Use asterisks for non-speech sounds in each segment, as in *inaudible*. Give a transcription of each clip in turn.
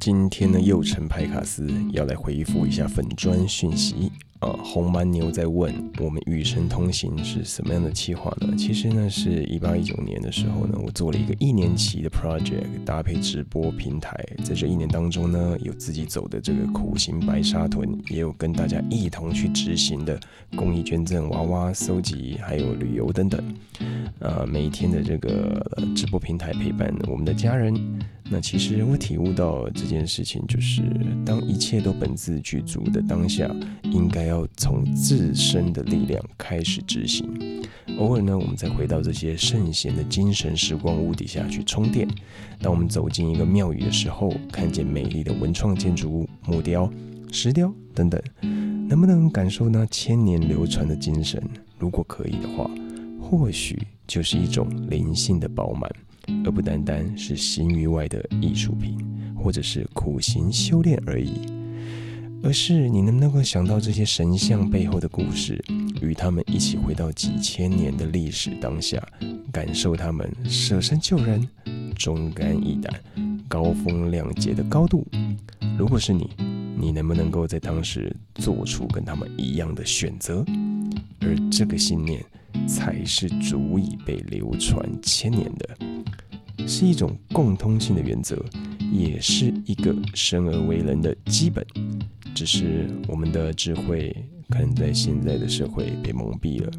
今天呢，右城派卡斯要来回复一下粉砖讯息。啊，红蛮牛在问我们与神同行是什么样的计划呢？其实呢，是一八一九年的时候呢，我做了一个一年期的 project，搭配直播平台。在这一年当中呢，有自己走的这个苦行白沙屯，也有跟大家一同去执行的公益捐赠、娃娃搜集，还有旅游等等。呃，每一天的这个直播平台陪伴我们的家人。那其实我体悟到这件事情，就是当一切都本自具足的当下，应该要从自身的力量开始执行。偶尔呢，我们再回到这些圣贤的精神时光屋底下去充电。当我们走进一个庙宇的时候，看见美丽的文创建筑物、木雕、石雕等等，能不能感受那千年流传的精神？如果可以的话，或许就是一种灵性的饱满。而不单单是形于外的艺术品，或者是苦行修炼而已，而是你能不能够想到这些神像背后的故事，与他们一起回到几千年的历史当下，感受他们舍身救人、忠肝义胆、高风亮节的高度。如果是你，你能不能够在当时做出跟他们一样的选择？而这个信念，才是足以被流传千年的。是一种共通性的原则，也是一个生而为人的基本。只是我们的智慧可能在现在的社会被蒙蔽了。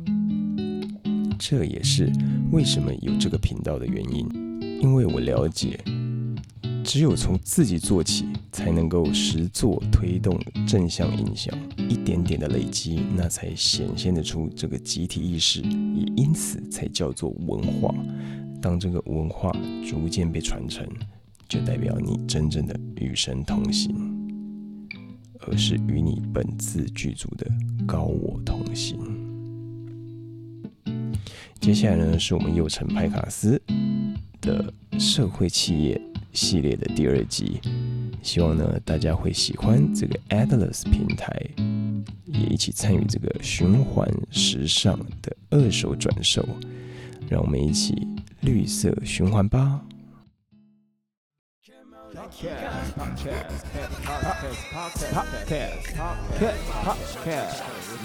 这也是为什么有这个频道的原因。因为我了解，只有从自己做起，才能够实做推动正向影响，一点点的累积，那才显现得出这个集体意识，也因此才叫做文化。当这个文化逐渐被传承，就代表你真正的与神同行，而是与你本自具足的高我同行。接下来呢，是我们右城派卡斯的社会企业系列的第二集，希望呢大家会喜欢这个 Atlas 平台，也一起参与这个循环时尚的二手转售，让我们一起。绿色循环吧。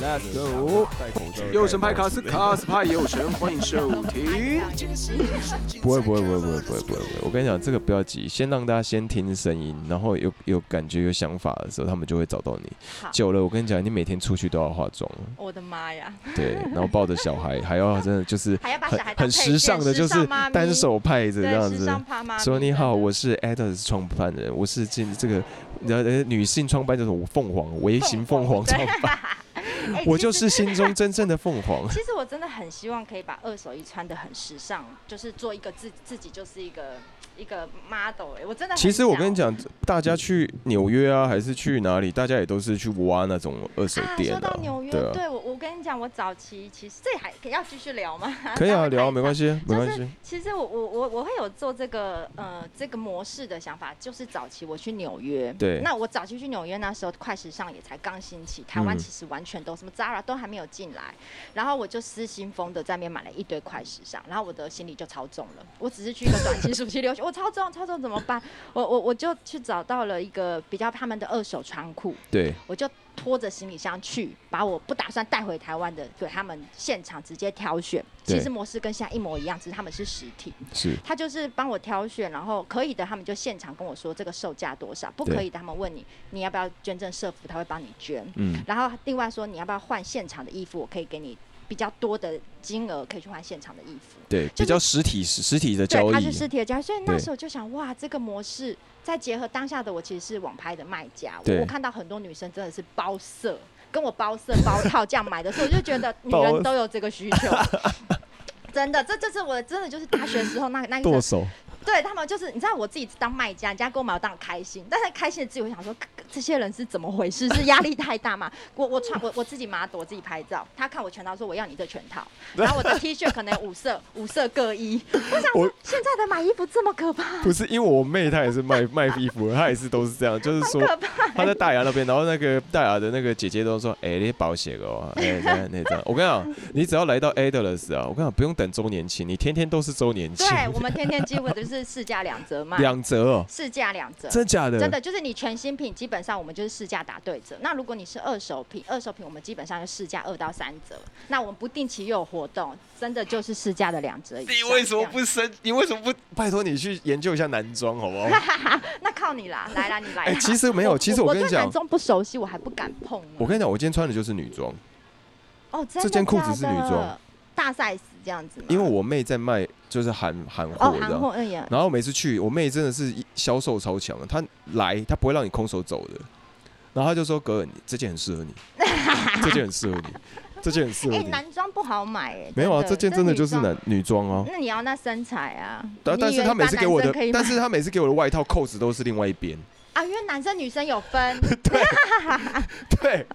Let's go！有神派卡斯，卡斯派有神，欢迎收听。不会不会不会不会不会不会，我跟你讲，这个不要急，先让大家先听声音，然后有有感觉有想法的时候，他们就会找到你。久了，我跟你讲，你每天出去都要化妆。我的妈呀！对，然后抱着小孩，还要真的就是很很时尚的，就是单手拍着这样子。说你好，我是 Ados 创办人，我是进这个呃女性创办这种凤凰微型凤凰创办。*laughs* 我就是心中真正的凤凰。*laughs* 其实我真的很希望可以把二手衣穿的很时尚，就是做一个自自己就是一个。一个 model 哎，我真的。其实我跟你讲，大家去纽约啊，还是去哪里，大家也都是去挖那种二手店的。说到纽约，对我我跟你讲，我早期其实这还要继续聊吗？*laughs* 可以啊，聊没关系，没关系。其实我我我我会有做这个呃这个模式的想法，就是早期我去纽约，对。那我早期去纽约那时候，快时尚也才刚兴起，台湾其实完全都什么 Zara 都还没有进来，然后我就失心疯的在那边买了一堆快时尚，然后我的行李就超重了。我只是去一个短期 *laughs* 暑期留学，我超重超重怎么办？*laughs* 我我我就去找到了一个比较他们的二手仓库，对，我就拖着行李箱去，把我不打算带回台湾的给他们现场直接挑选。其实模式跟现在一模一样，只是他们是实体。是，他就是帮我挑选，然后可以的，他们就现场跟我说这个售价多少；不可以的，他们问你你要不要捐赠社服，他会帮你捐。嗯，然后另外说你要不要换现场的衣服，我可以给你。比较多的金额可以去换现场的衣服，对，比较实体实实体的交易，它是实体的交易，所以那时候就想，哇，这个模式再结合当下的我，其实是网拍的卖家，我看到很多女生真的是包色，跟我包色包套这样买的时候，我就觉得女人 *laughs* 都有这个需求，*laughs* 真的，这就是我真的就是大学时候那那个手。对他们就是，你知道我自己当卖家，人家给我买我当然开心，但是开心的自己会想说，这些人是怎么回事？*laughs* 是压力太大吗？我我穿我我自己码朵，我自己拍照，他看我全套说我要你这全套，*laughs* 然后我的 T 恤可能五色五色各一。我想说现在的买衣服这么可怕，不是因为我妹她也是卖 *laughs* 卖衣服，她也是都是这样，就是说。她在大牙那边，然后那个大牙的那个姐姐都说，哎、你保险哦，哎、那那张，我跟你讲，你只要来到 Adlers 啊，我跟你讲，不用等周年庆，你天天都是周年庆，对我们天天几乎都是市价两折卖，两折哦，市价两折。真假的？真的就是你全新品，基本上我们就是市价打对折。那如果你是二手品，二手品我们基本上就市价二到三折。那我们不定期又有活动，真的就是市价的两折以上。你为什么？不升？你为什么不拜托你去研究一下男装好不好？*laughs* 那靠你啦，来啦，你来啦。哎其实没有其实我跟你讲我对男装不熟悉，我还不敢碰呢。我跟你讲，我今天穿的就是女装，哦，真的这件裤子是女装，大 size 这样子吗？因为我妹在卖就是韩韩哦货的。然后每次去，我妹真的是销售超强的，她来她不会让你空手走的。然后她就说：“哥，你 *laughs* 这件很适合你，这件很适合你，这件很适合哎你。男装不好买哎。没有啊，这件真的就是男女装哦。那你要那身材啊？但但是她每次给我的但是她每次给我的外套扣子都是另外一边。啊，因为男生女生有分，*laughs* 对 *laughs* 对，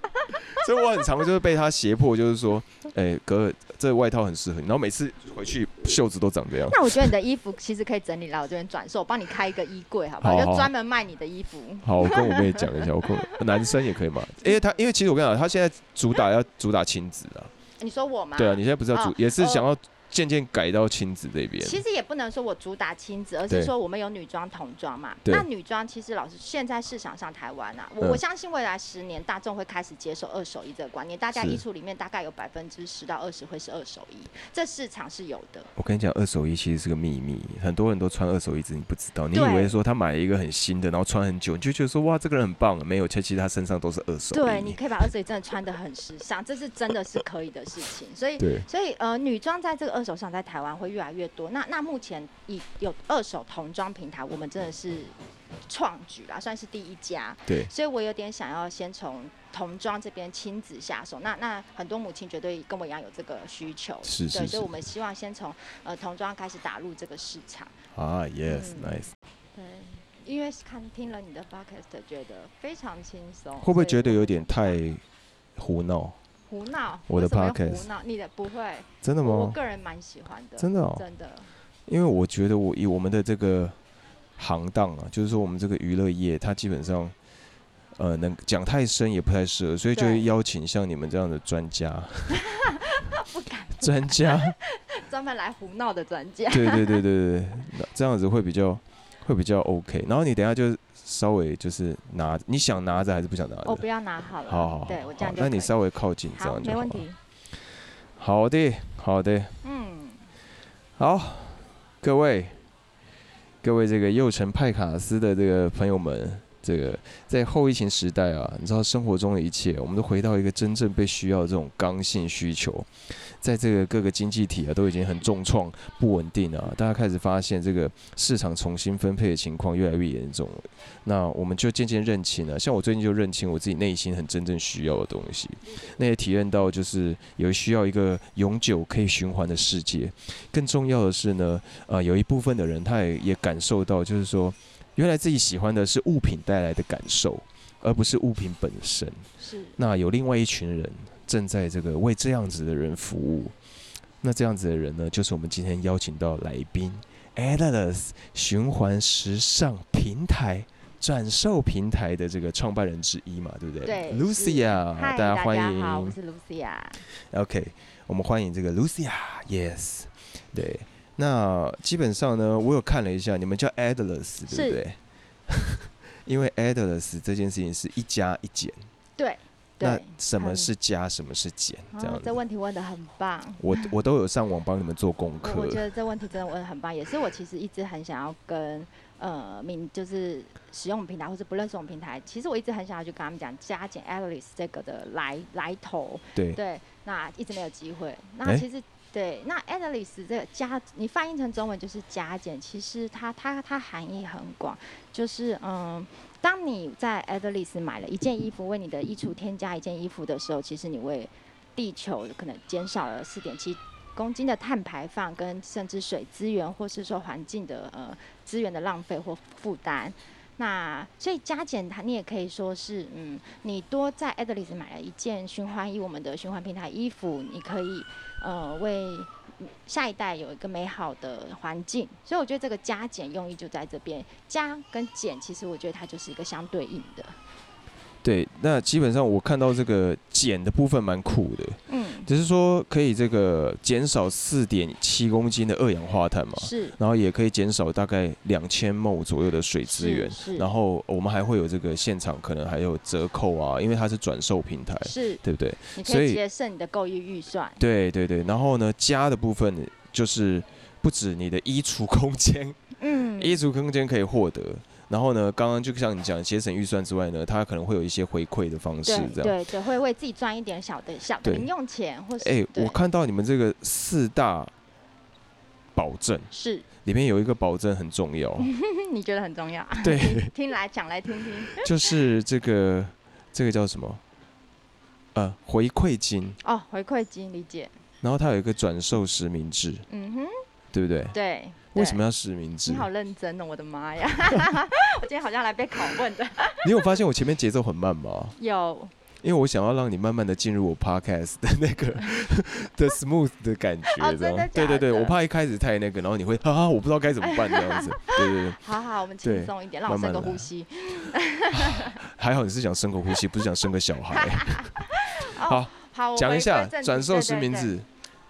所以我很常就是被他胁迫，就是说，哎、哥，这个外套很适合你。然后每次回去袖子都长这样。那我觉得你的衣服其实可以整理来我这边转售，我帮你开一个衣柜，好不好？好好就专门卖你的衣服。好，我跟我妹讲一下，我跟我 *laughs* 男生也可以嘛，因为他因为其实我跟你讲，他现在主打要主打亲子啊，你说我吗？对啊，你现在不是要主、哦也是想要渐渐改到亲子这边，其实也不能说我主打亲子，而对是说我们有女装、童装嘛。那女装其实老师现在市场上台湾啊，我、嗯我相信未来十年大众会开始接受二手衣这个观念，大家衣橱里面大概有百分之十到二十会是二手衣，这市场是有的。我跟你讲，二手衣其实是个秘密，很多人都穿二手衣，只是你不知道。你以为说他买了一个很新的，然后穿很久，你就觉得说哇，这个人很棒，没有，其实他身上都是二手衣。对，你可以把二手衣真的穿的很时尚，这是真的是可以的事情。所以所以呃，女装在这个二手上在台湾会越来越多。那那目前以有二手童装平台，我们真的是创举啦，算是第一家。对所以我有点想要先从童装这边亲子下手。那那很多母亲绝对跟我一样有这个需求，对，是是是所以我们希望先从呃童装开始打入这个市场。啊嗯，yes，nice。对。因为看听了你的 podcast，觉得非常轻松，会不会觉得有点太胡闹？胡闹？我的 podcast 胡闹，你的不会，真的吗我？个人蛮喜欢的，真的哦，真的。因为我觉得我以我们的这个行当啊，就是说我们这个娱乐业，它基本上。呃，能讲太深也不太适合，所以就会邀请像你们这样的专家，*laughs* 不敢专家，*laughs* 专门来胡闹的专家。对对对对对对，那这样子会比较会比较 OK。然后你等下就稍微就是拿，你想拿着还是不想拿着？我不要拿好了。好好好，对我这样那你稍微靠近，这好，样就好了。没问题。好的，好的，嗯，好，各位，各位这个幼城派卡斯的这个朋友们，这个在后疫情时代啊，你知道生活中的一切，我们都回到一个真正被需要的这种刚性需求，在这个各个经济体啊都已经很重创、不稳定啊，大家开始发现这个市场重新分配的情况越来越严重了。那我们就渐渐认清了，像我最近就认清我自己内心很真正需要的东西，那也体验到就是有需要一个永久可以循环的世界。更重要的是呢，呃，有一部分的人他也也感受到，就是说，原来自己喜欢的是物品带来的感受，而不是物品本身。是那有另外一群人正在这个为这样子的人服务。那这样子的人呢，就是我们今天邀请到来宾 Atlas 循环时尚平台转售平台的这个创办人之一嘛，对不对？对，Lucia，大家欢好，我迎。是 Lucia。OK，我们欢迎这个 Lucia，Yes，对。那基本上呢，我有看了一下，你们叫 Atlas，对不对？*laughs* 因为 Atlas 这件事情是一加一减，对那，什么是加，什么是减，这样哦，子这。问题问的很棒。我我都有上网帮你们做功 *laughs* 课我觉，得这问题真的问的很棒，也是我其实一直很想要跟呃民就是使用我们平台或者不认识我们平台，其实我一直很想要去跟他们讲加减 Alice 这个的来来头，对对，那一直没有机会。那其实、对，那 Alice 这个加，你翻译成中文就是加减，其实它它它含义很广，就是嗯，当你在 Alice 买了一件衣服，为你的衣橱添加一件衣服的时候，其实你为地球可能减少了四点七公斤的碳排放，跟甚至水资源或是说环境的呃资源的浪费或负担。那所以加减它，你也可以说是，嗯，你多在 a d l i s 买了一件循环衣，我们的循环平台衣服，你可以呃为下一代有一个美好的环境。所以我觉得这个加减用意就在这边，加跟减，其实我觉得它就是一个相对应的。对，那基本上我看到这个减的部分蛮酷的，嗯，只是说可以这个减少四点七公斤的二氧化碳嘛，是，然后也可以减少大概两千亩左右的水资源，是，然后我们还会有这个现场可能还有折扣啊，因为它是转售平台，是，对不对？你可以节省你的购衣预算。对对对，然后呢，加的部分就是不止你的衣橱空间，嗯，衣橱空间可以获得。然后呢，刚刚就像你讲节省预算之外呢，它可能会有一些回馈的方式，这样对对，会为自己赚一点小的小的零用钱，或是哎，我看到你们这个四大保证是里面有一个保证很重要，*laughs* 你觉得很重要？对，*laughs* 听来讲来听听，*laughs* 就是这个这个叫什么？呃，回馈金哦，回馈金理解。然后它有一个转售实名制，嗯哼，对不对？对。为什么要实名制？你好认真哦，我的妈呀！*laughs* 我今天好像来被拷问的。你有发现我前面节奏很慢吗？有。因为我想要让你慢慢的进入我 podcast 的那个 *laughs* 的 smooth 的感觉，知道对对对，我怕一开始太那个，然后你会啊，我不知道该怎么办这样子。*laughs* 对对对。好好，我们轻松一点，让我深个呼吸。还好你是想生个呼吸，不是想生个小孩。好，好，讲一下转售实名制。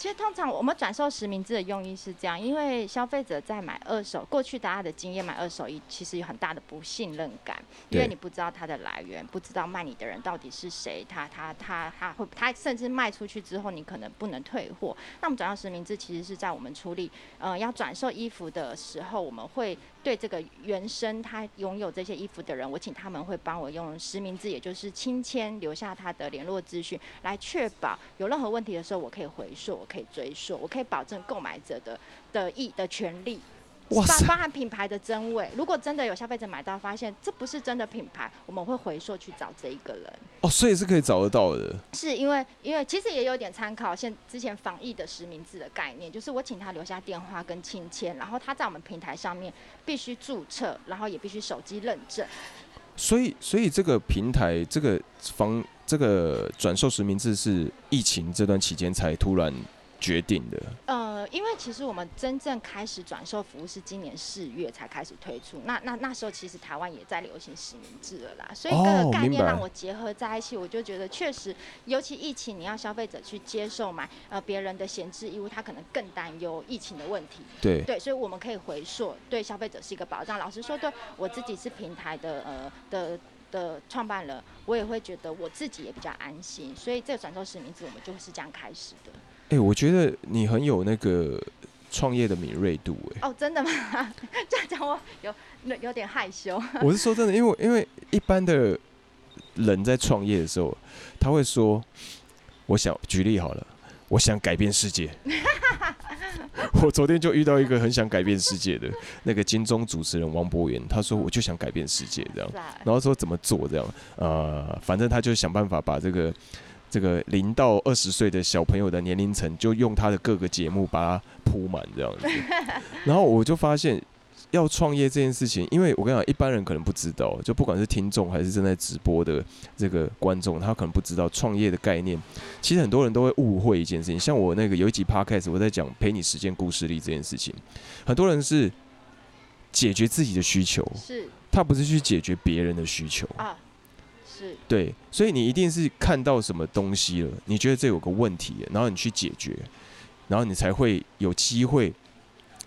其实通常我们转售实名制的用意是这样，因为消费者在买二手，过去大家的经验买二手衣其实有很大的不信任感，因为你不知道它的来源，不知道卖你的人到底是谁，他他他他会他甚至卖出去之后你可能不能退货。那我们转售实名制其实是在我们处理呃要转售衣服的时候，我们会对这个原生他拥有这些衣服的人，我请他们会帮我用实名制，也就是亲签留下他的联络资讯，来确保有任何问题的时候我可以回溯。可以追溯，我可以保证购买者的的意的权利，包包含品牌的真伪。如果真的有消费者买到发现这不是真的品牌，我们会回溯去找这一个人。哦，所以是可以找得到的。是因为因为其实也有点参考现之前防疫的实名制的概念，就是我请他留下电话跟亲签，然后他在我们平台上面必须注册，然后也必须手机认证。所以所以这个平台这个防这个转售实名制是疫情这段期间才突然。决定的。呃，因为其实我们真正开始转售服务是今年四月才开始推出，那那那时候其实台湾也在流行实名制了啦，所以各个概念让我结合在一起，我就觉得确实，尤其疫情，你要消费者去接受买呃别人的闲置衣物，他可能更担忧疫情的问题。对对，所以我们可以回溯，对消费者是一个保障。老实说，对我自己是平台的呃的的创办人，我也会觉得我自己也比较安心，所以这个转售实名制我们就是这样开始的。哎，我觉得你很有那个创业的敏锐度，哎。哦，真的吗？*laughs* 这样讲我有有点害羞。我是说真的，因为因为一般的人在创业的时候，他会说：“我想举例好了，我想改变世界。*laughs* ”我昨天就遇到一个很想改变世界的那个金钟主持人王博源，他说：“我就想改变世界这样。”然后说怎么做这样？呃，反正他就想办法把这个。这个零到二十岁的小朋友的年龄层，就用他的各个节目把它铺满这样子。*laughs* 然后我就发现，要创业这件事情，因为我跟你讲，一般人可能不知道，就不管是听众还是正在直播的这个观众，他可能不知道创业的概念。其实很多人都会误会一件事情，像我那个有一集 podcast 我在讲陪你实践故事力这件事情，很多人是解决自己的需求，是他不是去解决别人的需求啊。对，所以你一定是看到什么东西了，你觉得这有个问题，然后你去解决，然后你才会有机会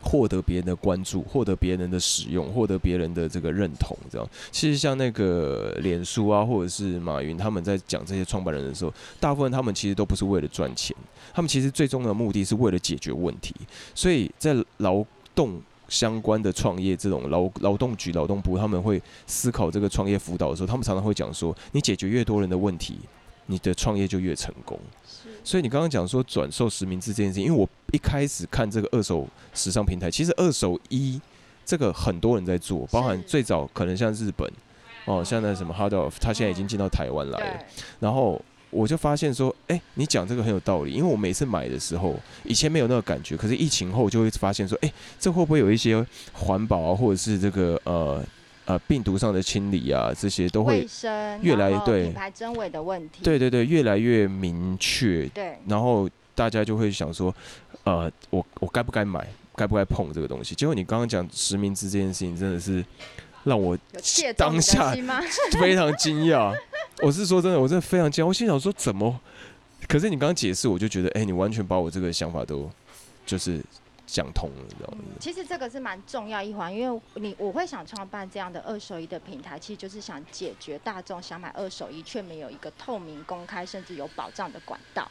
获得别人的关注，获得别人的使用，获得别人的这个认同。这样，其实像那个脸书啊，或者是马云他们在讲这些创办人的时候，大部分他们其实都不是为了赚钱，他们其实最终的目的是为了解决问题。所以在劳动。相关的创业这种劳劳动局、劳动部，他们会思考这个创业辅导的时候，他们常常会讲说：你解决越多人的问题，你的创业就越成功。所以你刚刚讲说转售实名制这件事情，因为我一开始看这个二手时尚平台，其实二手衣这个很多人在做，包含最早可能像日本哦，像那什么 Hard Off，他现在已经进到台湾来了，然后。我就发现说，哎，你讲这个很有道理，因为我每次买的时候，以前没有那个感觉，可是疫情后就会发现说，哎，这会不会有一些环保啊，或者是这个呃呃病毒上的清理啊，这些都会越来对。品牌真伪的问题，对对对越来越明确，对。然后大家就会想说，呃，我我该不该买，该不该碰这个东西？结果你刚刚讲实名制这件事情，真的是让我有切中你的当下？*laughs* 非常惊讶。我是说真的，我真的非常惊讶。我心想说怎么？可是你刚刚解释，我就觉得，哎、你完全把我这个想法都就是讲通了，你知道吗？其实这个是蛮重要一环，因为你我会想创办这样的二手衣的平台，其实就是想解决大众想买二手衣却没有一个透明、公开甚至有保障的管道。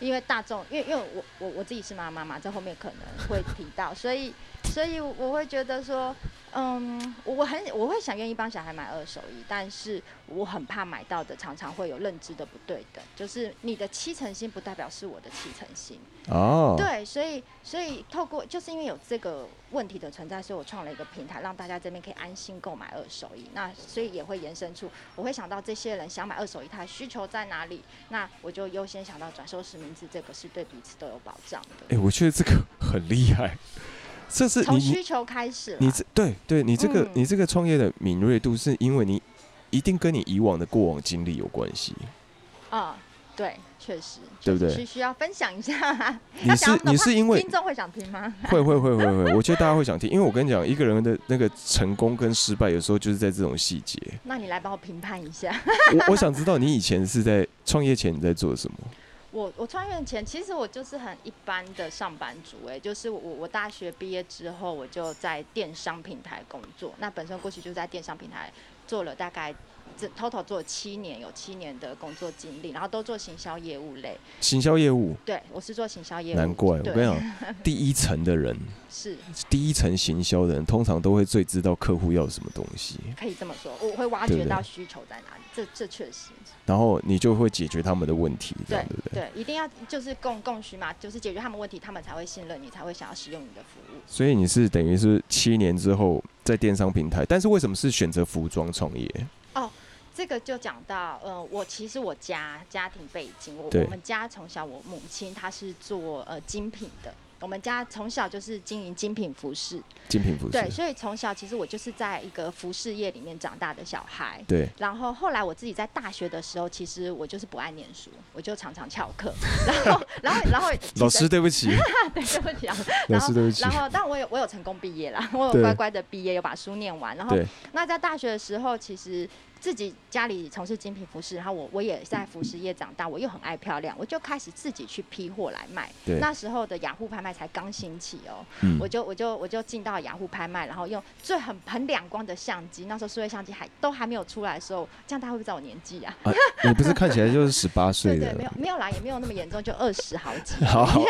因为大众，因为因为我我我自己是妈妈嘛，在后面可能会提到，所以所以我会觉得说，嗯，我我很我会想愿意帮小孩买二手衣，但是我很怕买到的常常会有认知的不对等，就是你的七成新不代表是我的七成新。哦，对，所以所以透过就是因为有这个问题的存在，所以我创了一个平台，让大家这边可以安心购买二手衣。那所以也会延伸出，我会想到这些人想买二手衣，他的需求在哪里？那我就优先想到转售实名制，这个是对彼此都有保障的哎、的。我觉得这个很厉害，这是从需求开始啦，你这对对你这个、嗯你这个创业的敏锐度，是因为你一定跟你以往的过往经历有关系。啊、对，确实，对不对需要分享一下。你是你是因为听众会想听吗？*laughs* 会会会会会，我觉得大家会想听，因为我跟你讲，一个人的那个成功跟失败，有时候就是在这种细节。那你来帮我评判一下。我我想知道你以前是在创业前你在做什么？我我穿越前，其实我就是很一般的上班族，哎，就是我我大学毕业之后，我就在电商平台工作。那本身过去就在电商平台做了大概这 total 做七年，有七年的工作经历，然后都做行销业务类。行销业务，对，我是做行销业务。难怪我跟你讲，*laughs* 第一层的人，*laughs* 是第一层行销的人，通常都会最知道客户要什么东西，可以这么说，我会挖掘到需求在哪里，这这确实。然后你就会解决他们的问题，对不对？对，一定要就是供供需嘛，就是解决他们问题，他们才会信任你，才会想要使用你的服务。所以你是等于是七年之后在电商平台，但是为什么是选择服装创业？这个就讲到，呃，我其实我家家庭背景，我对。我们家从小我母亲她是做呃精品的，我们家从小就是经营精品服饰，精品服饰，对，所以从小其实我就是在一个服饰业里面长大的小孩。对。然后后来我自己在大学的时候，其实我就是不爱念书，我就常常翘课，*laughs* 然后然后然后老师对不起，*laughs* 对对不起啊，老师对不起。然，后，但我有我有成功毕业啦，我有乖乖的毕业，有把书念完。然后，那在大学的时候，其实自己家里从事精品服饰，然后我我也在服饰业长大，我又很爱漂亮，我就开始自己去批货来卖。对那时候的雅虎拍卖才刚兴起哦，嗯我就我就我就进到雅虎拍卖，然后用最很很亮光的相机，那时候数位相机还都还没有出来的时候，这样大家会不会知道我年纪啊？啊，你不是看起来就是十八岁对对，没有，没有啦，也没有那么严重，就二十好几。*laughs* *laughs* 好好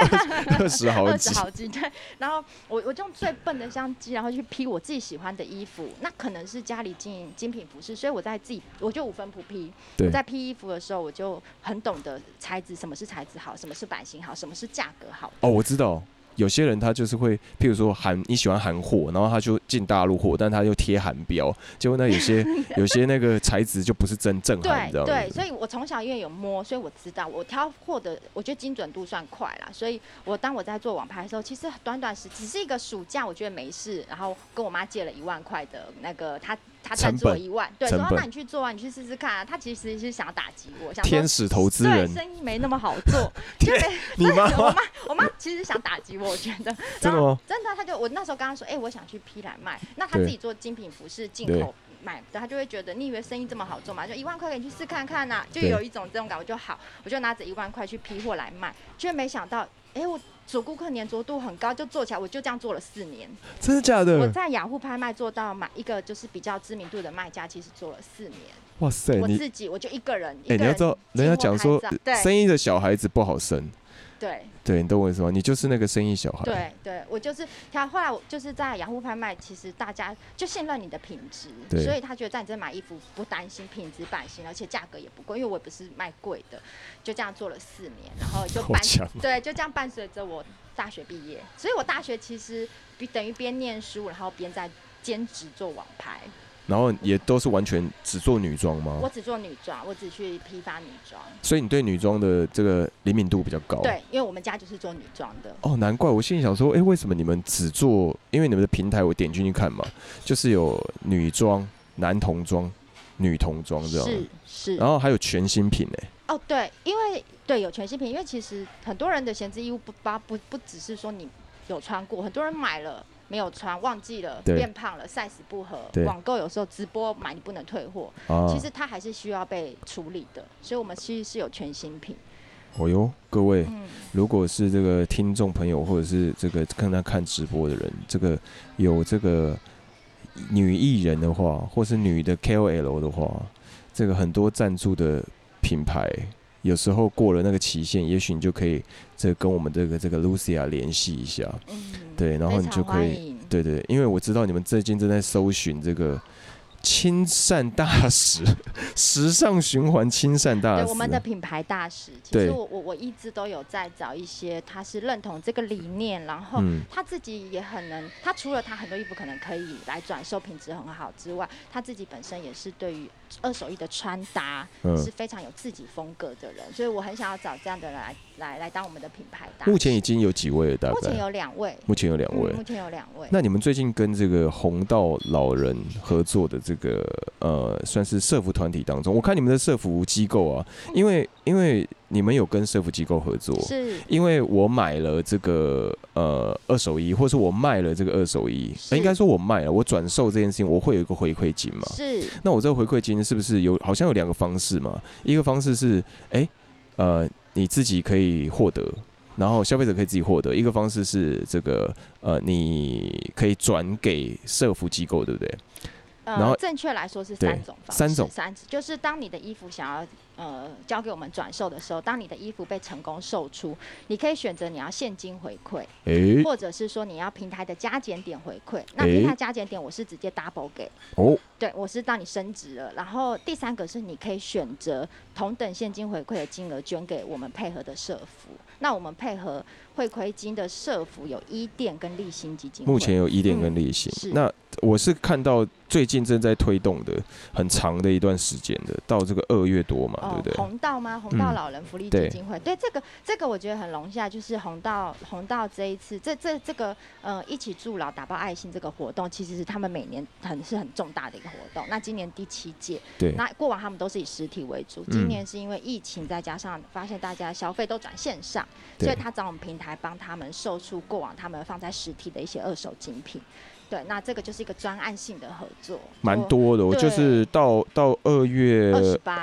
二十好几二十，好几对，然后我我就用最笨的相机，然后去批我自己喜欢的衣服，那可能是家里经营精品服饰，所以我在自己我就五分不批。我在批衣服的时候，我就很懂得材质，什么是材质好，什么是版型好，什么是价格好。哦，我知道。有些人他就是会，譬如说韩你喜欢韩货，然后他就进大陆货，但他又贴韩标，结果呢有些 *laughs* 有些那个材质就不是真正韩，对你知道吗？对，所以我从小因为有摸，所以我知道我挑货的，我觉得精准度算快啦。所以我当我在做网拍的时候，其实短短时只是一个暑假，我觉得没事，然后跟我妈借了一万块的那个，她他赞助我一万，对，说那你去做啊，你去试试看啊。他其实是想要打击我，想天使投资对人，生意没那么好做，*laughs* 就没 *laughs* 你妈妈我妈我妈其实想打击我，我觉得真的吗？真的，他就我那时候跟他说，哎、我想去批来卖，那他自己做精品服饰进口买的，他就会觉得你以为生意这么好做嘛？就一万块给你去试看看呐、就有一种这种感觉就好，我就拿着一万块去批货来卖，却没想到，哎、我主顾客粘着度很高，就做起来，我就这样做了四年。真的假的我？在雅虎拍卖做到买一个就是比较知名度的卖家，其实做了四年。哇塞，我自己我就一个人，哎、你要知道，人家讲说生意的小孩子不好生，对。对你懂我意思吗？你就是那个生意小孩，对对，我就是他。后来我就是在雅虎拍卖，其实大家就信任你的品质，所以他觉得在你这买衣服不担心品质版型，而且价格也不贵，因为我也不是卖贵的，就这样做了四年，然后就伴对，就这样伴随着我大学毕业，所以我大学其实比等于边念书，然后边在兼职做网拍。然后也都是完全只做女装吗我？只做女装，我只去批发女装。所以你对女装的这个灵敏度比较高。。对，因为我们家就是做女装的。哦，难怪我心里想说，哎、为什么你们只做？因为你们的平台我点进去看嘛，就是有女装，男童装、女童装这样，是是。然后还有全新品哎。哦，对，因为对有全新品，因为其实很多人的闲置衣物不不不不只是说你有穿过，很多人买了没有穿，忘记了，变胖了，size 不合，网购有时候直播买你不能退货，其实它还是需要被处理的，所以我们其实是有全新品。哦哟，各位，如果是这个听众朋友，或者是这个跟他看直播的人，这个有这个女艺人的话，或是女的 KOL 的话，这个很多赞助的品牌，有时候过了那个期限，也许你就可以这跟我们这个这个 Lucia 联系一下，对，然后你就可以，对对，因为我知道你们最近正在搜寻这个。亲善大使，*laughs* 时尚循环亲善大使。对，我们的品牌大使。其实我我我一直都有在找一些，他是认同这个理念，然后他自己也很能。他除了他很多衣服可能可以来转售，品质很好之外，他自己本身也是对于二手衣的穿搭是非常有自己风格的人。所以我很想要找这样的人来来来当我们的品牌。目前已经有几位了？大概目前有两位。目前有两位。目前有两位。那你们最近跟这个红道老人合作的这？这个呃，算是社服团体当中，我看你们的社服机构啊，因为因为你们有跟社服机构合作，是，因为我买了这个呃二手衣，或者是我卖了这个二手衣，应该说我卖了，我转售这件事情，我会有一个回馈金嘛？是。那我这个回馈金是不是有好像有两个方式嘛？一个方式是，哎，呃，你自己可以获得，然后消费者可以自己获得；一个方式是这个，呃，你可以转给社服机构，对不对？然后正确来说是三种方式，三种，三就是当你的衣服想要呃交给我们转售的时候，当你的衣服被成功售出，你可以选择你要现金回馈，或者是说你要平台的加减点回馈。那平台加减点我是直接 double 给，哦，对我是当你升值了。然后第三个是你可以选择同等现金回馈的金额捐给我们配合的社服。那我们配合汇亏金的社服有一店跟立新基金，目前有一店跟立新。那我是看到最近正在推动的很长的一段时间的，到这个二月多嘛，对不对？红道吗？红道老人福利基金会。对这个这个我觉得很荣幸，就是红道红道这一次这这这个呃一起助老打包爱心这个活动，其实是他们每年很是很重大的一个活动。那今年第七届，对，那过往他们都是以实体为主，今年是因为疫情再加上发现大家消费都转线上。所以他找我们平台帮他们售出过往他们放在实体的一些二手精品，对，那这个就是一个专案性的合作，蛮多的。我就是到到二月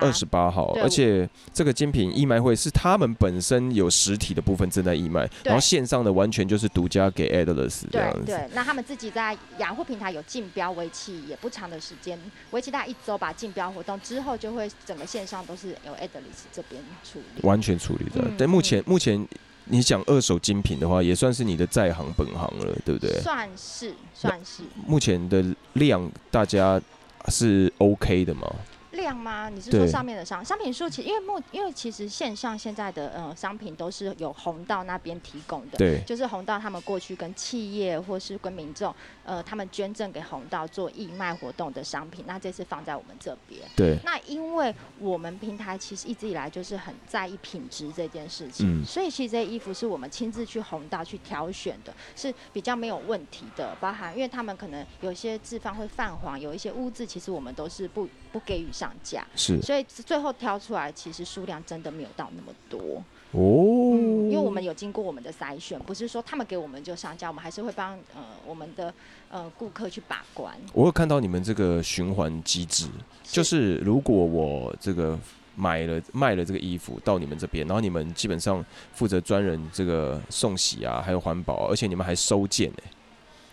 二十八号，而且这个精品义卖会是他们本身有实体的部分正在义卖，然后线上的完全就是独家给 Adless 这样子。对，那他们自己在雅虎平台有竞标，为期也不长的时间，为期大概一周吧。竞标活动之后就会整个线上都是由 Adless 这边处理，完全处理的。但目前目前。你讲二手精品的话，也算是你的在行本行了，对不对？算是，算是。目前的量，大家是 OK 的吗？量吗？你是说上面的商商品数？其实因为目因为其实线上现在的呃商品都是有红道那边提供的，对，就是红道他们过去跟企业或是跟民众呃他们捐赠给红道做义卖活动的商品，那这次放在我们这边。对。那因为我们平台其实一直以来就是很在意品质这件事情，嗯所以其实这些衣服是我们亲自去红道去挑选的，是比较没有问题的。包含因为他们可能有些字方会泛黄，有一些污渍，其实我们都是不不给予上架。是，所以最后挑出来，其实数量真的没有到那么多哦。因为我们有经过我们的筛选，不是说他们给我们就上架，我们还是会帮呃我们的呃顾客去把关。我有看到你们这个循环机制，就是如果我这个买了卖了这个衣服到你们这边，然后你们基本上负责专人这个送洗啊，还有环保，而且你们还收件哎。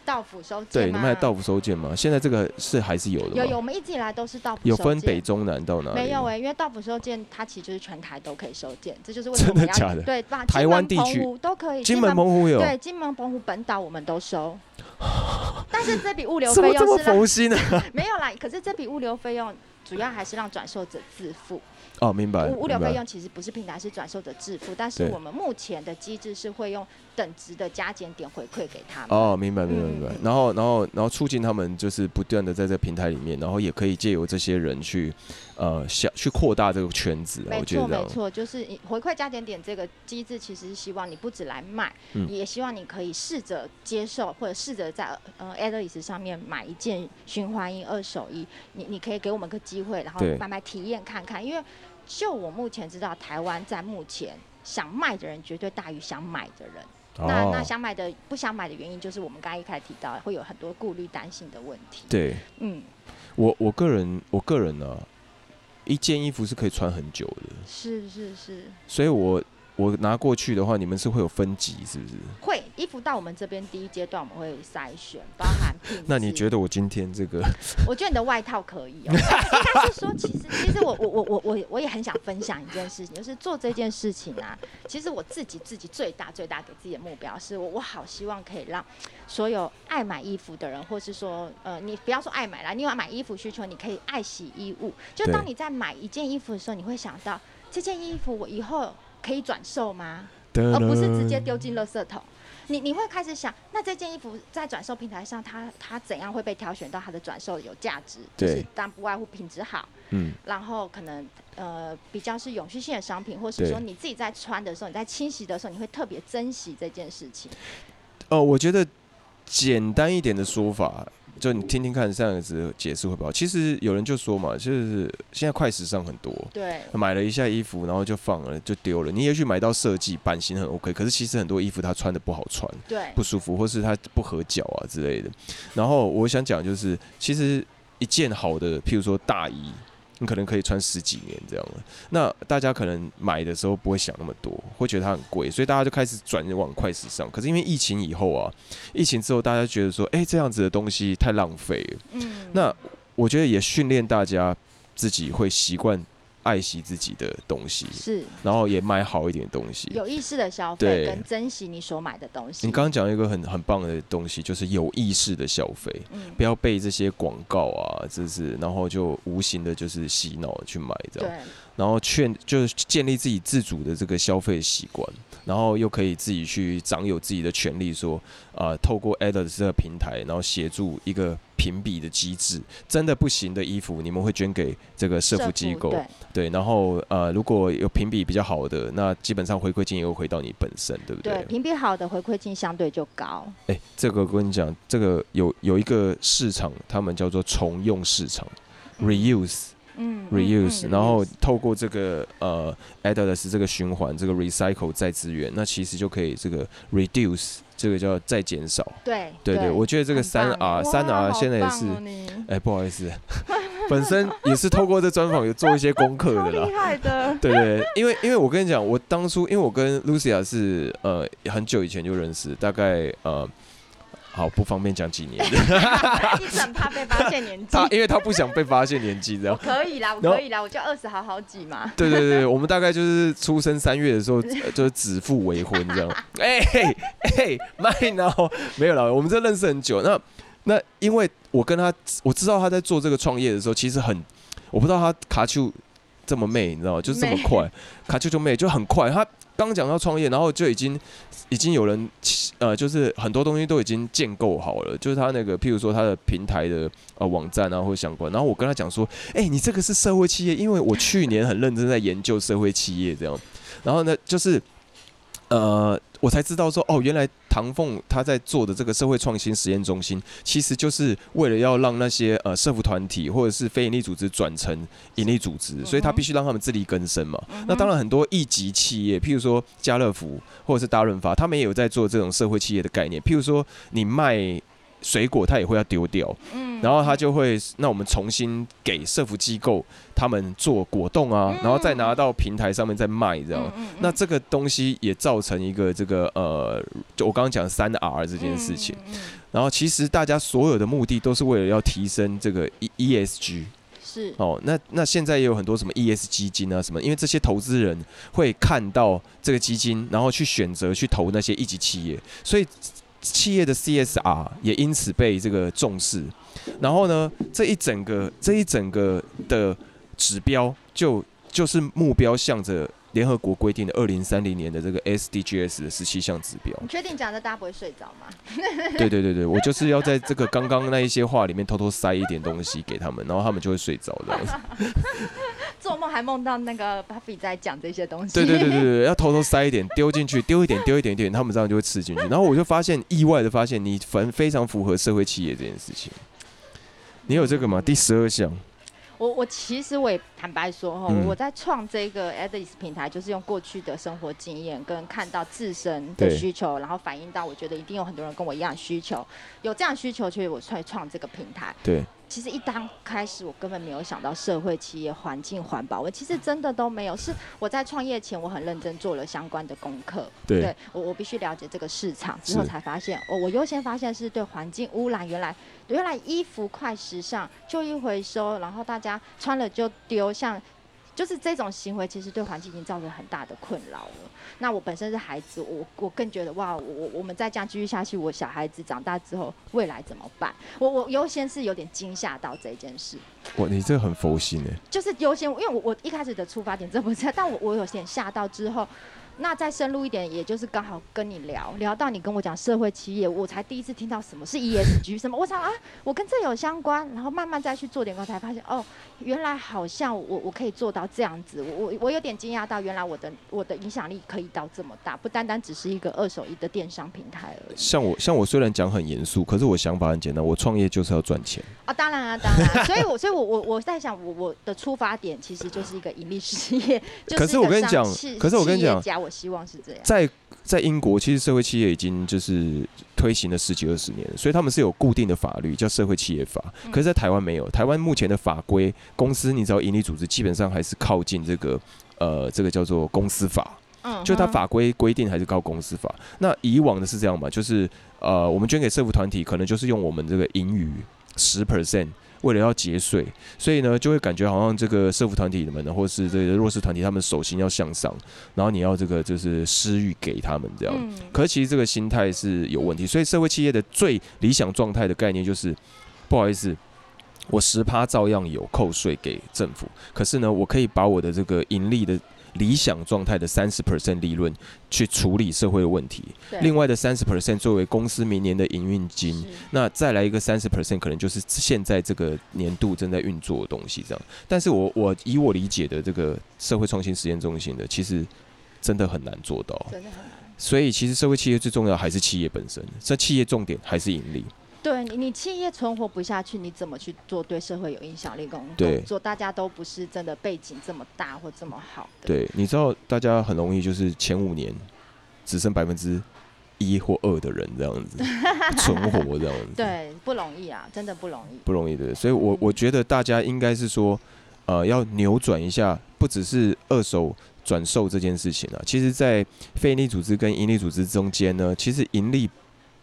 到府收件对，你们还到府收件吗？现在这个是还是有的吗？有有，我们一直以来都是到府有分北中南到哪？没有哎，因为到府收件它其实就是全台都可以收件，这就是为什么 *laughs* 真的假的？对，把台湾地区都可以，金门澎湖有对，金门澎湖本岛我们都收，*laughs* 但是这笔物流费用是佛心呢？*laughs* 没有啦，可是这笔物流费用主要还是让转售者自负。哦，明白。物物流费用其实不是平台，是转售的支付，但是我们目前的机制是会用等值的加减点回馈给他们。哦，明白，明白，明白嗯。然后，然后，然后促进他们就是不断的在这个平台里面，然后也可以借由这些人去，呃，想去扩大这个圈子啊。没错，没错，就是你回馈加减点这个机制，其实是希望你不止来卖，嗯也希望你可以试着接受，或者试着在呃 a d l i s 上面买一件循环衣、二手衣，你你可以给我们个机会，然后对买买体验看看。因为就我目前知道，台湾在目前想卖的人绝对大于想买的人。那那哦，想买的不想买的原因，就是我们刚刚一开始提到，会有很多顾虑、担心的问题。对。嗯，我我个人，我个人呢、一件衣服是可以穿很久的，是是是，所以我我拿过去的话，你们是会有分级，是不是？会衣服到我们这边第一阶段我们会筛选，包含。那你觉得我今天这个，*laughs* 我觉得你的外套可以哦。*laughs* 应该是说，其实其实我我我我我我也很想分享一件事情，就是做这件事情啊，其实我自己自己最大最大给自己的目标是我我好希望可以让所有爱买衣服的人，或是说呃你不要说爱买啦，你有买衣服需求，你可以爱洗衣物。就当你在买一件衣服的时候，你会想到这件衣服我以后可以转售吗？而不是直接丢进垃圾桶。你你会开始想，那这件衣服在转售平台上，它它怎样会被挑选到它的转售有价值？就是对当不外乎品质好，嗯，然后可能呃比较是永续性的商品，或是说你自己在穿的时候，你在清洗的时候，你会特别珍惜这件事情。哦，我觉得简单一点的说法，就你听听看这样子解释会不好？其实有人就说嘛，就是现在快时尚很多，对，买了一下衣服，然后就放了，就丢了。你也许买到设计版型很 OK，可是其实很多衣服它穿的不好穿，对，不舒服，或是它不合脚啊之类的。然后我想讲就是，其实一件好的，譬如说大衣。你可能可以穿十几年这样了，那大家可能买的时候不会想那么多，会觉得它很贵，所以大家就开始转往快时尚。可是因为疫情以后啊，疫情之后大家觉得说，哎、这样子的东西太浪费了。嗯，那我觉得也训练大家自己会习惯爱惜自己的东西，是。然后也买好一点东西。有意识的消费跟珍惜你所买的东西。你刚刚讲一个很很棒的东西，就是有意识的消费，嗯，不要被这些广告啊，这是然后就无形的就是洗脑去买这样，对，然后劝就是建立自己自主的这个消费习惯，然后又可以自己去掌有自己的权利，说啊、透过 Adidas 这个平台，然后协助一个评比的机制，真的不行的衣服，你们会捐给这个社福机构，对，对，然后呃，如果有评比比较好的，那基本上回馈金也会回到你本身，对不对，评比好的回馈金相对就高。哎、这个我跟你讲，这个有有一个市场，他们叫做重用市场嗯，reuse 嗯 reuse，、嗯然后透过这个呃 Adidas 这个循环，这个 recycle 再资源，那其实就可以这个 reduce，这个叫再减少。对对对，我觉得这个三 R 三 R 现在也是，哎、不好意思，*laughs* 本身也是透过这专访有做一些功课的啦厉。害的，对对，对因为因为我跟你讲，我当初因为我跟 Lucia 是呃很久以前就认识，大概呃好不方便讲几年的，*laughs* 一直很怕被发现年纪。*laughs* 他因为他不想被发现年纪这我样。可以啦，我可以啦，我就二十好好几嘛。*laughs* 对对对，我们大概就是出生三月的时候，呃就是指腹为婚这样。哎嘿哎，麦呢？没有啦，我们这认识很久。那那因为我跟他，我知道他在做这个创业的时候，其实很，我不知道他卡丘这么媚，你知道吗？就是这么 *laughs* 快，卡丘就媚，就很快。他刚讲到创业，然后就已经已经有人呃，就是很多东西都已经建构好了，就是他那个，譬如说他的平台的呃网站啊或者相关。然后我跟他讲说，哎、你这个是社会企业，因为我去年很认真在研究社会企业这样。然后呢，就是呃，我才知道说，哦，原来唐凤他在做的这个社会创新实验中心，其实就是为了要让那些呃社服团体或者是非营利组织转成盈利组织，所以他必须让他们自力更生嘛。那当然，很多一级企业，譬如说家乐福或者是大润发，他们也有在做这种社会企业的概念。譬如说，你卖水果，他也会要丢掉，嗯然后他就会，那我们重新给社服机构他们做果冻啊，然后再拿到平台上面再卖，这样。嗯那这个东西也造成一个这个呃，就我刚刚讲三 R 这件事情。，然后其实大家所有的目的都是为了要提升这个 E ESG 是哦。那那现在也有很多什么 ES 基金啊什么，因为这些投资人会看到这个基金，然后去选择去投那些一级企业，所以。企业的 CSR 也因此被这个重视。然后呢，这一整个这一整个的指标就就是目标向着。联合国规定的二零三零年的这个 SDGs 的十七项指标，你确定讲的大家不会睡着吗？*laughs* 对对对对，我就是要在这个刚刚那一些话里面偷偷塞一点东西给他们，然后他们就会睡着的。做梦还梦到那个 Buffy 在讲这些东西。对对对对对，要偷偷塞一点丢进去，丢一点丢一点点，他们这样就会吃进去。然后我就发现意外的发现，你反非常符合社会企业这件事情。你有这个吗？第十二项。我我其实我也坦白说哈，我在创这个 Adis 平台，就是用过去的生活经验跟看到自身的需求，然后反映到我觉得一定有很多人跟我一样需求，有这样需求，所以我才创这个平台。对。其实一刚开始，我根本没有想到社会企业、环境环保，我其实真的都没有。是我在创业前，我很认真做了相关的功课。对，我我必须了解这个市场之后，才发现，哦，我优先发现是对环境污染。原来原来衣服快时尚就一回收，然后大家穿了就丢，像。就是这种行为，其实对环境已经造成很大的困扰了。那我本身是孩子，我我更觉得哇，我我们再这样继续下去，我小孩子长大之后未来怎么办？我我优先是有点惊吓到这件事。哇，你这个很佛心哎。就是优先，因为我我一开始的出发点这不是，但我我有点吓到之后。那再深入一点，也就是刚好跟你聊聊到你跟我讲社会企业，我才第一次听到什么是 ESG 什么。我想啊，我跟这有相关，然后慢慢再去做点，我才发现哦，原来好像我我可以做到这样子。我我我有点惊讶到，原来我的我的影响力可以到这么大，不单单只是一个二手衣的电商平台而已。像我像我虽然讲很严肃，可是我想法很简单，我创业就是要赚钱。啊，当然啊，当然。所以我所以我我我在想，我我的出发点其实就是一个盈利事业。可是我跟你讲，可是我跟你讲，我希望是这样。在在英国，其实社会企业已经就是推行了十几二十年，所以他们是有固定的法律叫社会企业法。可是，在台湾没有，台湾目前的法规，公司你知道，盈利组织基本上还是靠近这个呃，这个叫做公司法。嗯，就它法规规定还是靠公司法。那以往的是这样嘛，就是呃，我们捐给社福团体，可能就是用我们这个盈余十 percent。为了要节税，所以呢，就会感觉好像这个社福团体们呢，或是这个弱势团体，他们手心要向上，然后你要这个就是施予给他们这样。可是其实这个心态是有问题，所以社会企业的最理想状态的概念就是，不好意思，我十趴照样有扣税给政府，可是呢，我可以把我的这个盈利的。理想状态的三十 percent 利润去处理社会的问题，另外的三十 percent 作为公司明年的营运金，那再来一个三十 percent 可能就是现在这个年度正在运作的东西这样。但是我我以我理解的这个社会创新实验中心的，其实真的很难做到，真的很难。所以其实社会企业最重要还是企业本身，这企业重点还是盈利。对你，你企业存活不下去，你怎么去做对社会有影响力工作？做大家都不是真的背景这么大或这么好的。对，你知道大家很容易就是前五年只剩百分之一或二的人这样子 *laughs* 存活这样子。对，不容易啊，真的不容易。不容易的，所以我我觉得大家应该是说，呃，要扭转一下，不只是二手转售这件事情啊。其实，在非营利组织跟盈利组织中间呢，其实盈利。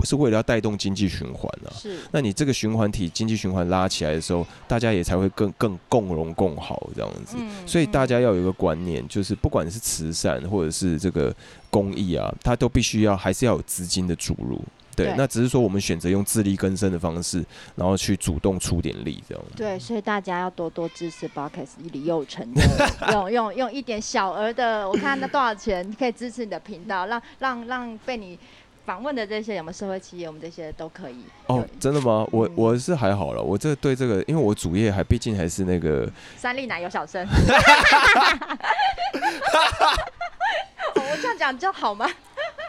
是为了要带动经济循环啊，是。那你这个循环体经济循环拉起来的时候，大家也才会更更共荣共好这样子。嗯。所以大家要有一个观念，就是不管是慈善或者是这个公益啊，它都必须要还是要有资金的注入。对。那只是说我们选择用自力更生的方式，然后去主动出点力这样。对，所以大家要多多支持 b o x 李佑成，*laughs* 用用用一点小额的，我看那多少钱可以支持你的频道，让让让被你。访问的这些有没有社会企业？我们这些都可以。哦，真的吗？我我是还好了。我这对这个，因为我主业还毕竟还是那个三立奶油小生。*laughs* 我这样讲就好吗？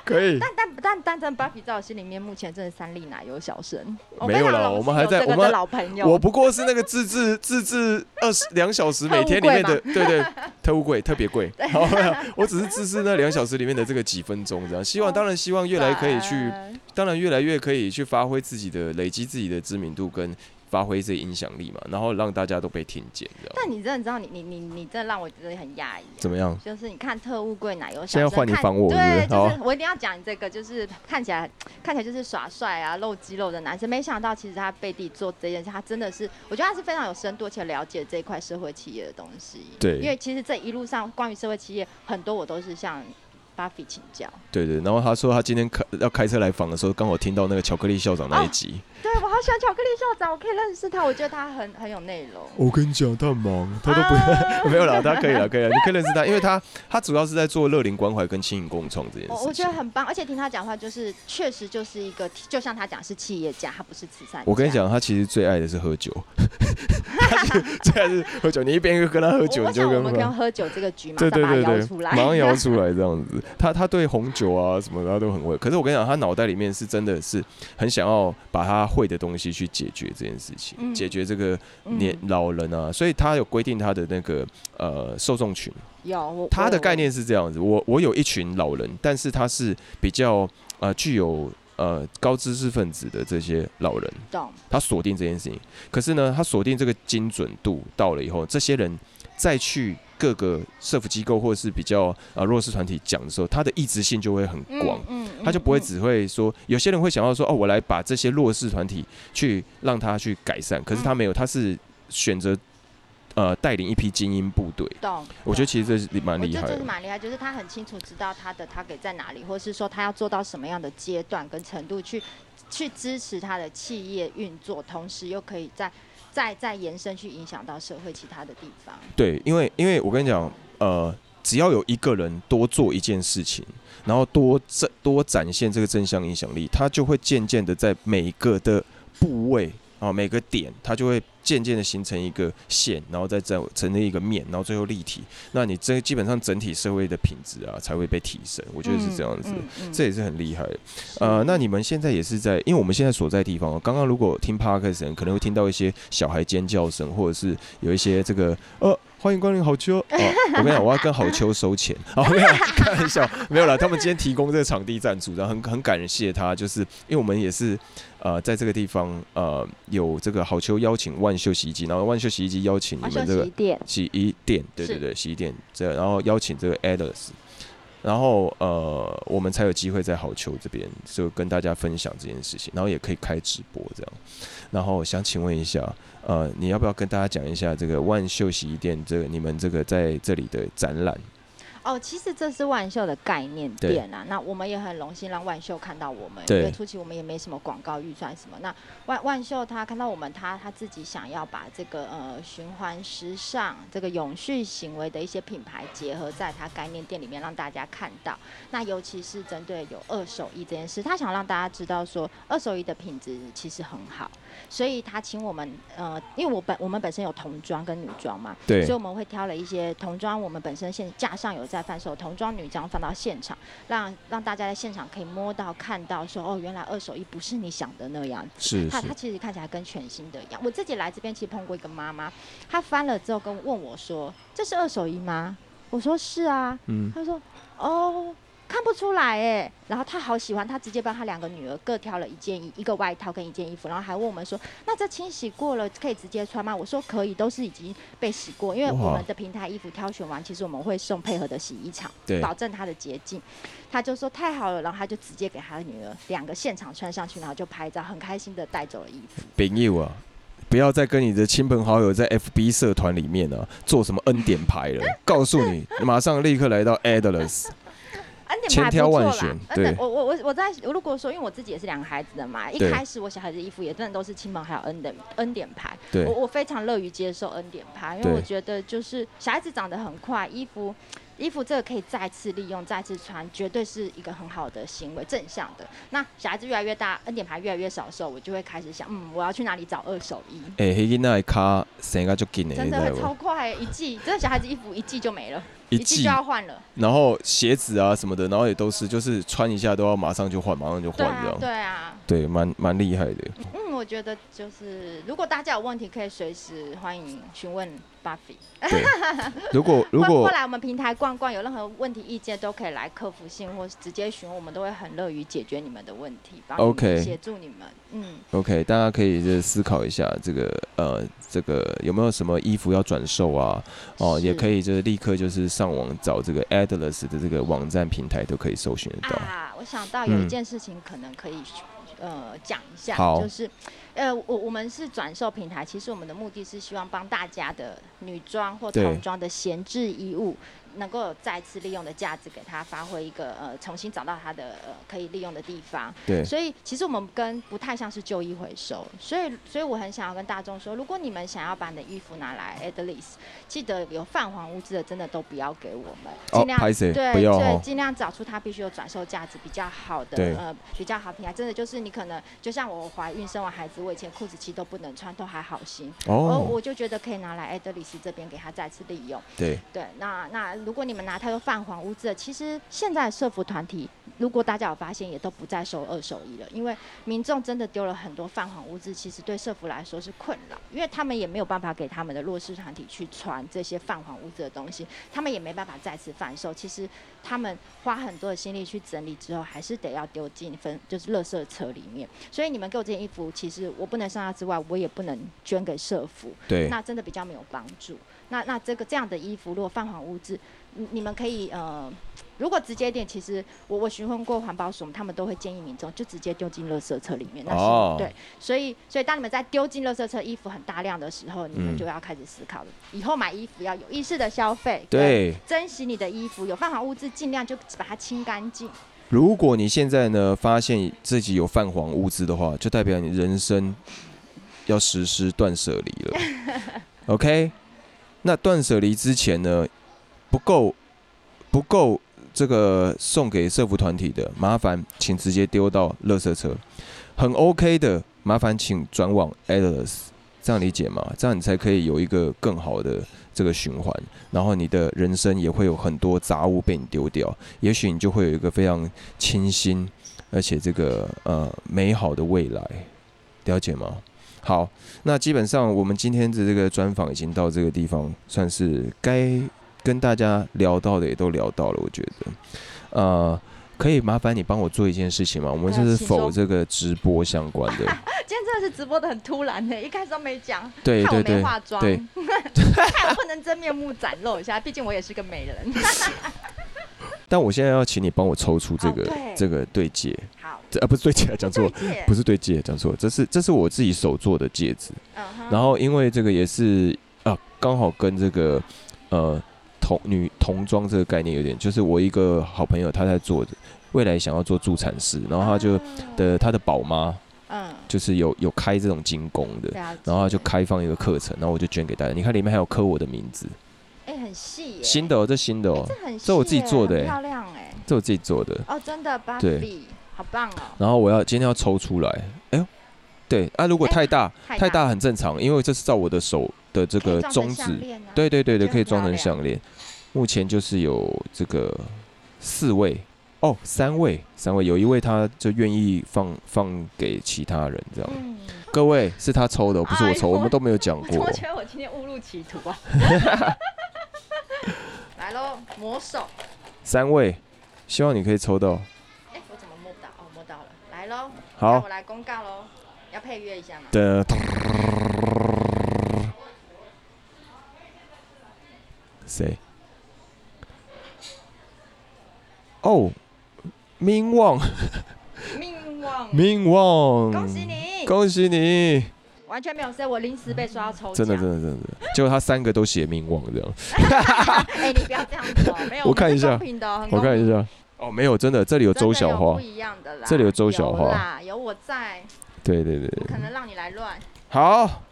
可以，但但但但在 Buffy 在我心里面，目前真的三粒奶油小生没有了。我们还在我们老朋友，我不过是那个自制自制二十两小时每天里面的，对对，特务贵特别贵。我只是自制那两小时里面的这个几分钟这样。希望当然希望越来可以去，当然越来越可以去发挥自己的累积自己的知名度跟。发挥自己影响力嘛，然后让大家都被听见，但你真的知道，你你你你真的让我觉得很压抑。怎么样？就是你看特务柜奶油，现在换你防我，对，就是我一定要讲这个，就是看起来 *tsk* 看起来就是耍帅啊、露肌肉的男生，没想到其实他背地做这件事，他真的是，我觉得他是非常有深度且了解这一块社会企业的东西。对，因为其实这一路上关于社会企业很多，我都是像。Buffy 请教。对对，然后他说他今天开要开车来访的时候，刚好听到那个巧克力校长那一集。对，我好喜欢巧克力校长，我可以认识他，我觉得他很很有内容。我跟你讲，他很忙，他都不没有了，他可以了，可以了，你可以认识他，因为他他主要是在做乐龄关怀跟轻盈共创这件事我我觉得很棒，而且听他讲话，就是确实就是一个，就像他讲是企业家，他不是慈善。我跟你讲，他其实最爱的是喝酒，他最爱是喝酒。你一边跟他喝酒，你就跟我们跟喝酒这个局嘛，对对对对，马上摇出来这样子。他他对红酒啊什么的他都很会，可是我跟你讲，他脑袋里面是真的是很想要把他会的东西去。解决这件事情，解决这个年老人啊，所以他有规定他的那个呃受众群。有，他的概念是这样子，我我有一群老人，但是他是比较呃具有呃高知识分子的这些老人。懂。他锁定这件事情，可是呢，他锁定这个精准度到了以后，这些人再去。各个社福机构或者是比较啊弱势团体讲的时候，他的意志性就会很广，他就不会只会说，有些人会想要说，哦，我来把这些弱势团体去让他去改善，可是他没有，他是选择呃带领一批精英部队。懂？我觉得其实这是蛮厉害，就是蛮厉害，就是他很清楚知道他的他给在哪里，或是说他要做到什么样的阶段跟程度去去支持他的企业运作，同时又可以在。再再延伸去影响到社会其他的地方。对，因为因为我跟你讲，呃，只要有一个人多做一件事情，然后多展多展现这个正向影响力，他就会渐渐的在每一个的部位。啊，每个点它就会渐渐的形成一个线，然后再再成立一个面，然后最后立体。那你这基本上整体社会的品质啊才会被提升，我觉得是这样子，这也是很厉害的。呃，那你们现在也是在，因为我们现在所在地方，刚刚如果听 Park 人可能会听到一些小孩尖叫声，或者是有一些这个呃。欢迎光临好秋。*laughs* 哦，我跟你讲，我要跟好秋收钱。*laughs* 哦，没有开玩笑，没有了。他们今天提供这个场地赞助，然后很很感谢他，就是因为我们也是呃在这个地方呃有这个好秋邀请万秀洗衣机，然后万秀洗衣机邀请你们这个洗衣店，对对对，洗衣店这，然后邀请这个 Adams，然后呃我们才有机会在好球这边就跟大家分享这件事情，然后也可以开直播这样。然后想请问一下。呃，你要不要跟大家讲一下这个万秀洗衣店这个你们这个在这里的展览？哦，其实这是万秀的概念店啊。那我们也很荣幸让万秀看到我们，因为初期我们也没什么广告预算什么。那万万秀他看到我们，他他自己想要把这个呃循环时尚、这个永续行为的一些品牌结合在他概念店里面，让大家看到。那尤其是针对有二手衣这件事，他想让大家知道说，二手衣的品质其实很好。所以他请我们，呃，因为我本我们本身有童装跟女装嘛，对，所以我们会挑了一些童装，我们本身现架上有在贩售童装、女装，放到现场，让让大家在现场可以摸到、看到，说哦，原来二手衣不是你想的那样，是，它它其实看起来跟全新的一样。我自己来这边其实碰过一个妈妈，她翻了之后跟问我说：“这是二手衣吗？”我说：“是啊。”嗯，她说：“哦。”看不出来哎，然后他好喜欢，他直接帮他两个女儿各挑了一件衣，一个外套跟一件衣服，然后还问我们说：“那这清洗过了可以直接穿吗？”我说：“可以，都是已经被洗过，因为我们的平台衣服挑选完，其实我们会送配合的洗衣厂，保证它的洁净。”他就说：“太好了！”然后他就直接给他的女儿两个现场穿上去，然后就拍照，很开心的带走了衣服。*laughs* 朋友啊，不要再跟你的亲朋好友在 FB 社团里面啊做什么恩典牌了，*laughs* 告诉你，马上立刻来到 Adlers。千挑万选，对，我我我我在如果说，因为我自己也是两个孩子的嘛，一开始我小孩子衣服也真的都是亲朋还有恩典恩典牌，我我非常乐于接受恩典牌，因为我觉得就是小孩子长得很快，衣服。衣服这个可以再次利用、再次穿，绝对是一个很好的行为，正向的。那小孩子越来越大，恩典牌越来越少的时候，我就会开始想，嗯，我要去哪里找二手衣？哎，黑那卡生个就紧的，真的会超快，一季，真的小孩子衣服一季就没了，一季就要换了。然后鞋子啊什么的，然后也都是，就是穿一下都要马上就换，马上就换这样。对啊，对，蛮蛮厉害的。嗯，我觉得就是如果大家有问题，可以随时欢迎询问。Buffy，对，*laughs* 如果如果过来我们平台逛逛，有任何问题意见都可以来客服信或是直接询问，我们都会很乐于解决你们的问题，帮 OK 协助你们。嗯，OK，大家可以就思考一下这个呃，这个有没有什么衣服要转售啊？哦，也可以就是立刻就是上网找这个 Adless 的这个网站平台都可以搜寻得到。啊，我想到有一件事情可能可以。呃，讲一下，就是，呃，我我们是转售平台，其实我们的目的是希望帮大家的女装或童装的闲置衣物，能够有再次利用的价值，给它发挥一个呃重新找到它的呃可以利用的地方。对，所以其实我们跟不太像是旧衣回收，所以所以我很想要跟大众说，如果你们想要把你的衣服拿来 a d l e a s 记得有泛黄污渍的，真的都不要给我们，尽量、拍谁对对尽量找出它必须有转售价值比较好的呃比较好品牌，真的就是你可能就像我怀孕生完孩子，我以前裤子其实都不能穿，都还好心，哦，我就觉得可以拿来 a d l e a s 这边给它再次利用。对，对，那那如果你们拿太多泛黄污渍的，其实现在的社服团体，如果大家有发现，也都不再收二手衣了，因为民众真的丢了很多泛黄污渍，其实对社服来说是困扰，因为他们也没有办法给他们的弱势团体去穿这些泛黄污渍的东西，他们也没办法再次贩售。其实他们花很多的心力去整理之后，还是得要丢进分就是垃圾车里面。所以你们给我这件衣服，其实我不能上架之外，我也不能捐给社服。对，那真的比较没有帮助。那那这个这样的衣服，如果泛黄污渍，你你们可以呃，如果直接点，其实我我询问过环保署，他们都会建议民众就直接丢进垃圾车里面。那是、哦对，所以所以当你们在丢进垃圾车衣服很大量的时候，你们嗯就要开始思考了，以后买衣服要有意识的消费，对。珍惜你的衣服，有泛黄物质尽量就把它清干净。如果你现在呢发现自己有泛黄物质的话，就代表你人生要实施断舍离了。*laughs* OK，那断舍离之前呢，不够不够这个送给社服团体的，麻烦请直接丢到垃圾车。很 OK 的，麻烦请转往 Atlas，这样理解吗？这样你才可以有一个更好的这个循环，然后你的人生也会有很多杂物被你丢掉，也许你就会有一个非常清新而且这个呃美好的未来，了解吗？好，那基本上我们今天的这个专访已经到这个地方，算是该跟大家聊到的也都聊到了，我觉得，呃。可以麻烦你帮我做一件事情吗？我们这是否这个直播相关的？*laughs* 今天真的是直播的很突然呢，一开始都没讲，对我对对没化妆，对，*laughs* 害我不能真面目展露一下，毕竟我也是个美人。*laughs* 但我现在要请你帮我抽出这个、这个对戒，好，这啊不是对戒，讲错，对戒不是对戒，讲错，这是这是我自己手做的戒指。然后因为这个也是啊，刚好跟这个呃童女童装这个概念有点，就是我一个好朋友他在做的，未来想要做助产师，然后他就的他的宝妈嗯，就是有有开这种精工的。然后他就开放一个课程，然后我就捐给大家。你看里面还有刻我的名字，哎很细耶，新的哦，这新的哦，这很这我自己做的哎漂亮哎，这我自己做的。哦真的对好棒哦，然后我要今天要抽出来，哎呦，对啊，如果太大、太太大很正常，因为这是照我的手的这个中指，啊对对对对，可以装成项链。目前就是有这个四位哦，三位，三位，有一位他就愿意放放给其他人这样。嗯，各位是他抽的，不是我抽，哎我们都没有讲过我。觉得我今天误入歧途啊？*laughs* 来喽，魔手，三位，希望你可以抽到。哎我怎么摸不到？哦摸到了，来喽，那好我来公告喽，要配乐一下吗？的，谁？哦，minh 旺，命旺，minh 旺，恭喜你，恭喜你！完全没有事，我临时被说要抽奖，真的，真的，真的，结果他三个都写 minh 旺这样。*laughs* 哎，你不要这样子哦，*laughs* 没有，我看一下。我看一下，哦，没有，真的，这里有周小花不，一样的啦，这里有周小花啦，有我在，对对对，不可能让你来乱。好。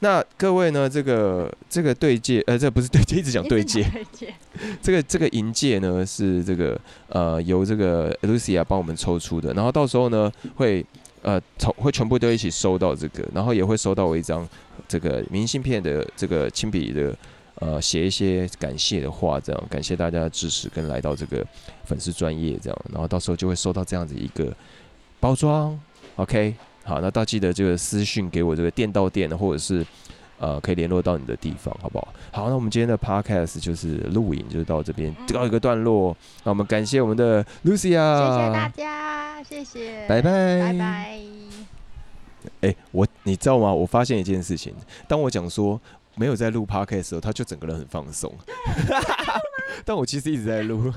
那各位呢？这个这个对戒，呃，这不是对戒，*laughs* 一直讲对戒。对 *laughs* 戒，这个这个银戒呢是这个呃由这个 Lucia 帮我们抽出的，然后到时候呢会呃从会全部都一起收到这个，然后也会收到我一张这个明信片的这个亲笔的呃写一些感谢的话，这样。感谢大家的支持跟来到这个粉丝专业这样，然后到时候就会收到这样子一个包装，OK，好，那到记得这个私讯给我这个店到店或者是。呃，可以联络到你的地方，好不好？好，那我们今天的 podcast 就是录影，就是到这边嗯告一个段落。那我们感谢我们的 Lucia，谢谢大家，谢谢，拜拜，拜。拜。哎、我你知道吗？我发现一件事情，当我讲说没有在录 podcast 的时候，他就整个人很放松。*laughs* 但我其实一直在录。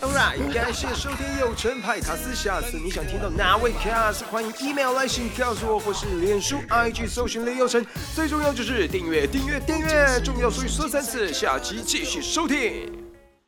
Alright，感谢收听有成派卡斯，下次你想听到哪位卡斯，欢迎 email 来信告诉我，或是脸书 IG 搜寻雷有成，最重要就是订阅订阅订阅，重要所以说三次，下期继续收听。